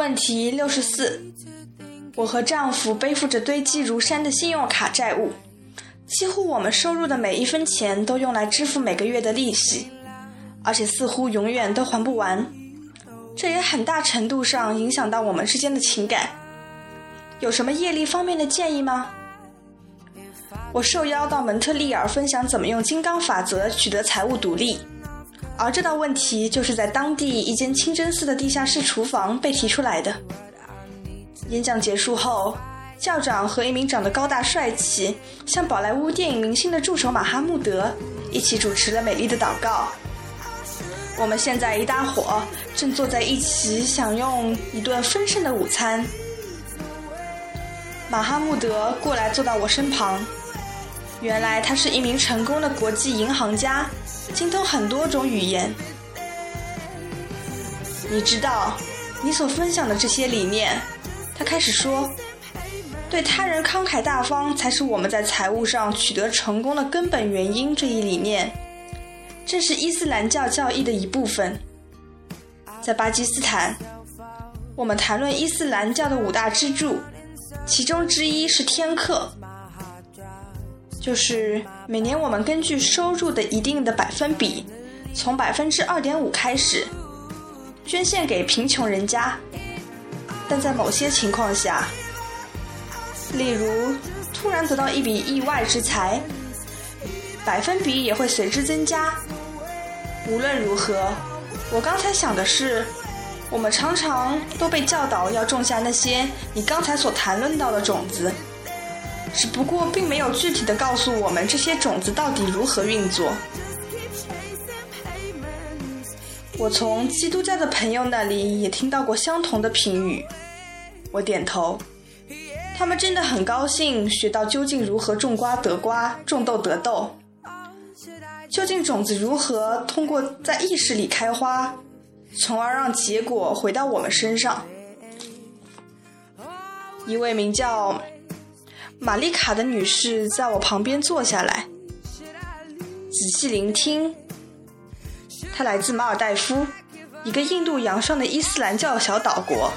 问题六十四：我和丈夫背负着堆积如山的信用卡债务，几乎我们收入的每一分钱都用来支付每个月的利息，而且似乎永远都还不完。这也很大程度上影响到我们之间的情感。有什么业力方面的建议吗？我受邀到蒙特利尔分享怎么用金刚法则取得财务独立。而这道问题就是在当地一间清真寺的地下室厨房被提出来的。演讲结束后，校长和一名长得高大帅气、像宝莱坞电影明星的助手马哈穆德一起主持了美丽的祷告。我们现在一大伙正坐在一起享用一顿丰盛的午餐。马哈穆德过来坐到我身旁，原来他是一名成功的国际银行家。精通很多种语言。你知道，你所分享的这些理念，他开始说，对他人慷慨大方才是我们在财务上取得成功的根本原因。这一理念，正是伊斯兰教教义的一部分。在巴基斯坦，我们谈论伊斯兰教的五大支柱，其中之一是天课。就是每年我们根据收入的一定的百分比，从百分之二点五开始，捐献给贫穷人家。但在某些情况下，例如突然得到一笔意外之财，百分比也会随之增加。无论如何，我刚才想的是，我们常常都被教导要种下那些你刚才所谈论到的种子。只不过并没有具体的告诉我们这些种子到底如何运作。我从基督教的朋友那里也听到过相同的评语。我点头，他们真的很高兴学到究竟如何种瓜得瓜，种豆得豆。究竟种子如何通过在意识里开花，从而让结果回到我们身上？一位名叫。玛丽卡的女士在我旁边坐下来，仔细聆听。她来自马尔代夫，一个印度洋上的伊斯兰教小岛国。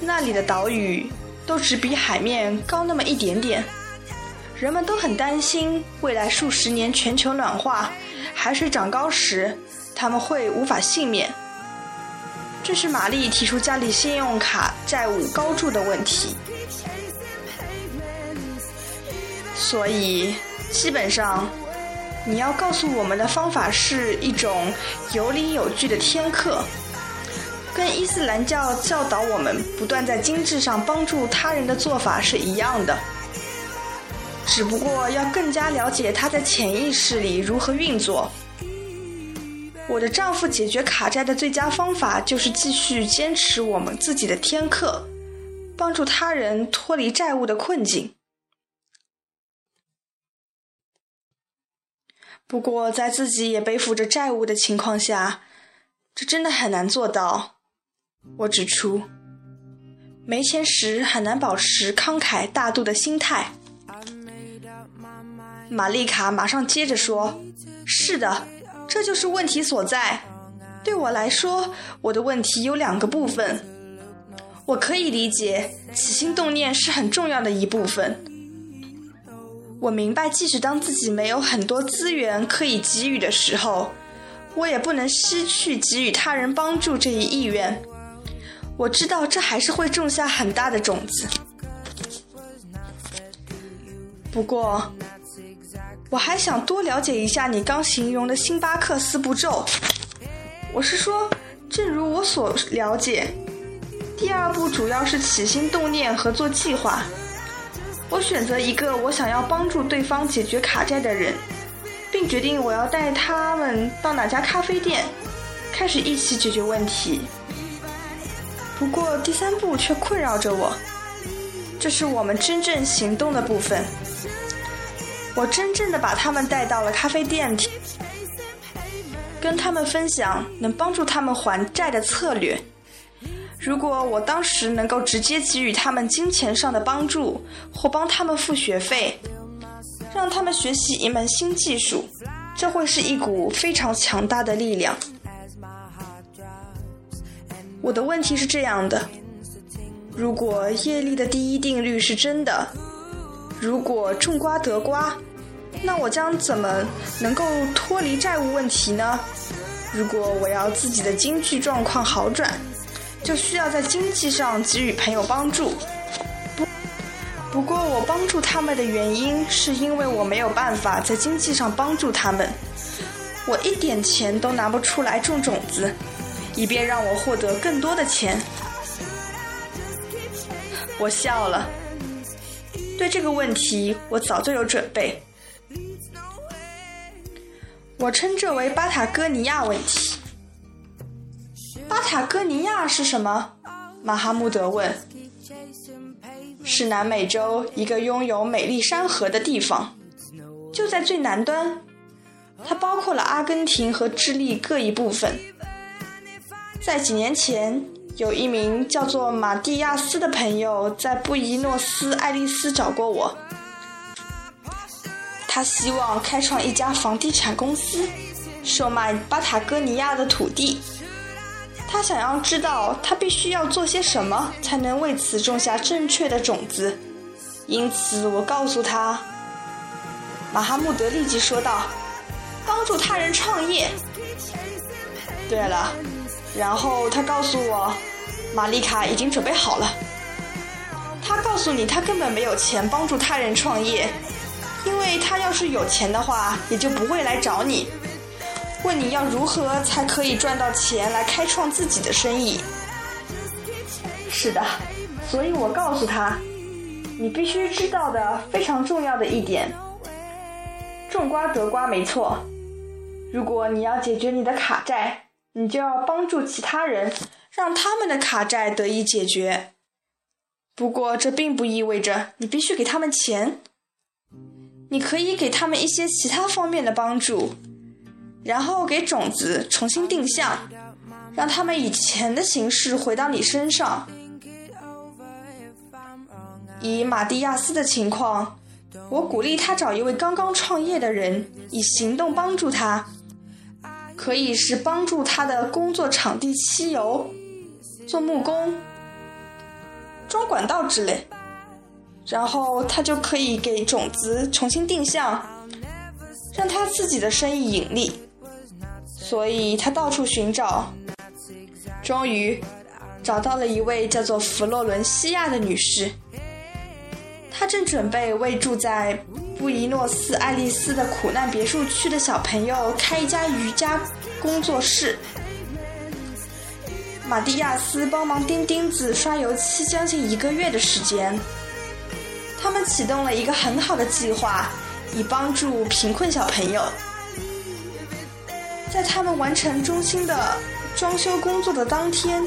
那里的岛屿都只比海面高那么一点点。人们都很担心，未来数十年全球暖化，海水涨高时，他们会无法幸免。这是玛丽提出家里信用卡债务高筑的问题。所以，基本上，你要告诉我们的方法是一种有理有据的天课，跟伊斯兰教教导我们不断在精致上帮助他人的做法是一样的，只不过要更加了解他在潜意识里如何运作。我的丈夫解决卡债的最佳方法就是继续坚持我们自己的天课，帮助他人脱离债务的困境。不过，在自己也背负着债务的情况下，这真的很难做到。我指出，没钱时很难保持慷慨大度的心态。玛丽卡马上接着说：“是的，这就是问题所在。对我来说，我的问题有两个部分。我可以理解，起心动念是很重要的一部分。”我明白，即使当自己没有很多资源可以给予的时候，我也不能失去给予他人帮助这一意愿。我知道这还是会种下很大的种子。不过，我还想多了解一下你刚形容的星巴克四步骤。我是说，正如我所了解，第二步主要是起心动念和做计划。我选择一个我想要帮助对方解决卡债的人，并决定我要带他们到哪家咖啡店，开始一起解决问题。不过第三步却困扰着我，这是我们真正行动的部分。我真正的把他们带到了咖啡店里，跟他们分享能帮助他们还债的策略。如果我当时能够直接给予他们金钱上的帮助，或帮他们付学费，让他们学习一门新技术，这会是一股非常强大的力量。我的问题是这样的：如果业力的第一定律是真的，如果种瓜得瓜，那我将怎么能够脱离债务问题呢？如果我要自己的经济状况好转，就需要在经济上给予朋友帮助。不，不过我帮助他们的原因是因为我没有办法在经济上帮助他们，我一点钱都拿不出来种种子。以便让我获得更多的钱，我笑了。对这个问题，我早就有准备。我称这为巴塔哥尼亚问题。巴塔哥尼亚是什么？马哈穆德问。是南美洲一个拥有美丽山河的地方，就在最南端。它包括了阿根廷和智利各一部分。在几年前，有一名叫做马蒂亚斯的朋友在布宜诺斯艾利斯找过我。他希望开创一家房地产公司，售卖巴塔哥尼亚的土地。他想要知道他必须要做些什么才能为此种下正确的种子。因此，我告诉他，马哈穆德立即说道：“帮助他人创业。”对了。然后他告诉我，玛丽卡已经准备好了。他告诉你，他根本没有钱帮助他人创业，因为他要是有钱的话，也就不会来找你，问你要如何才可以赚到钱来开创自己的生意。是的，所以我告诉他，你必须知道的非常重要的一点，种瓜得瓜没错。如果你要解决你的卡债。你就要帮助其他人，让他们的卡债得以解决。不过，这并不意味着你必须给他们钱。你可以给他们一些其他方面的帮助，然后给种子重新定向，让他们以钱的形式回到你身上。以马蒂亚斯的情况，我鼓励他找一位刚刚创业的人，以行动帮助他。可以是帮助他的工作场地漆油、做木工、装管道之类，然后他就可以给种子重新定向，让他自己的生意盈利。所以他到处寻找，终于找到了一位叫做弗洛伦西亚的女士，她正准备为住在。布宜诺斯艾利斯的苦难别墅区的小朋友开一家瑜伽工作室。马蒂亚斯帮忙钉钉子、刷油漆将近一个月的时间。他们启动了一个很好的计划，以帮助贫困小朋友。在他们完成中心的装修工作的当天，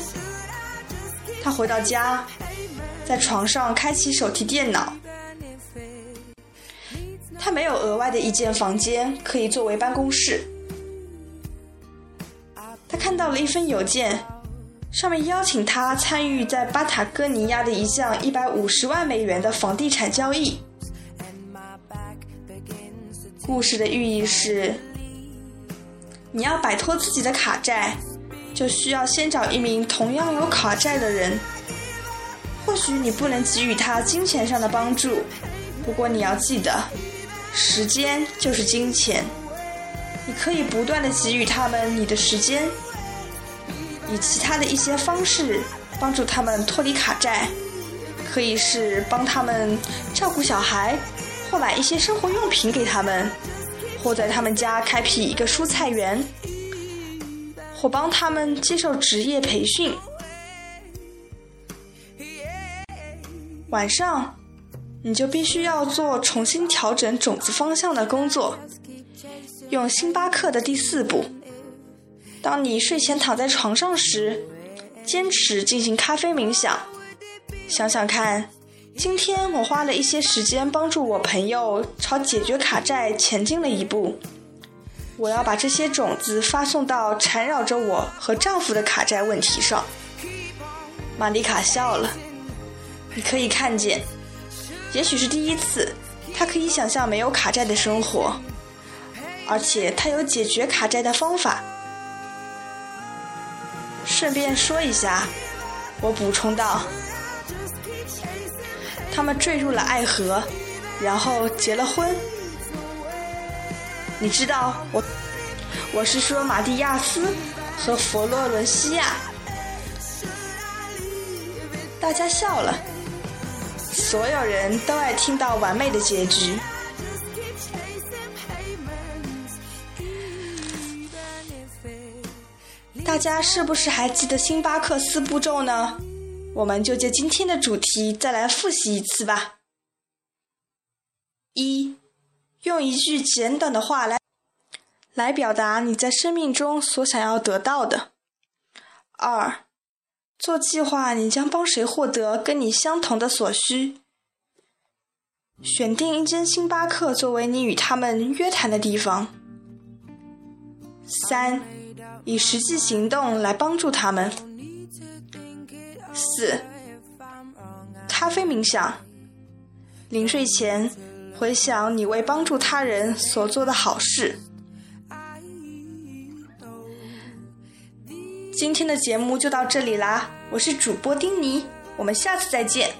他回到家，在床上开启手提电脑。他没有额外的一间房间可以作为办公室。他看到了一封邮件，上面邀请他参与在巴塔哥尼亚的一项一百五十万美元的房地产交易。故事的寓意是：你要摆脱自己的卡债，就需要先找一名同样有卡债的人。或许你不能给予他金钱上的帮助，不过你要记得。时间就是金钱，你可以不断的给予他们你的时间，以其他的一些方式帮助他们脱离卡债，可以是帮他们照顾小孩，或买一些生活用品给他们，或在他们家开辟一个蔬菜园，或帮他们接受职业培训。晚上。你就必须要做重新调整种子方向的工作，用星巴克的第四步。当你睡前躺在床上时，坚持进行咖啡冥想。想想看，今天我花了一些时间帮助我朋友朝解决卡债前进了一步。我要把这些种子发送到缠绕着我和丈夫的卡债问题上。玛丽卡笑了，你可以看见。也许是第一次，她可以想象没有卡债的生活，而且她有解决卡债的方法。顺便说一下，我补充道。他们坠入了爱河，然后结了婚。你知道我，我是说马蒂亚斯和佛罗伦西亚。大家笑了，所有人都爱听到完美的结局。大家是不是还记得星巴克四步骤呢？我们就借今天的主题再来复习一次吧。一，用一句简短的话来来表达你在生命中所想要得到的。二，做计划，你将帮谁获得跟你相同的所需。选定一间星巴克作为你与他们约谈的地方。三，以实际行动来帮助他们。四，咖啡冥想。临睡前，回想你为帮助他人所做的好事。今天的节目就到这里啦，我是主播丁尼，我们下次再见。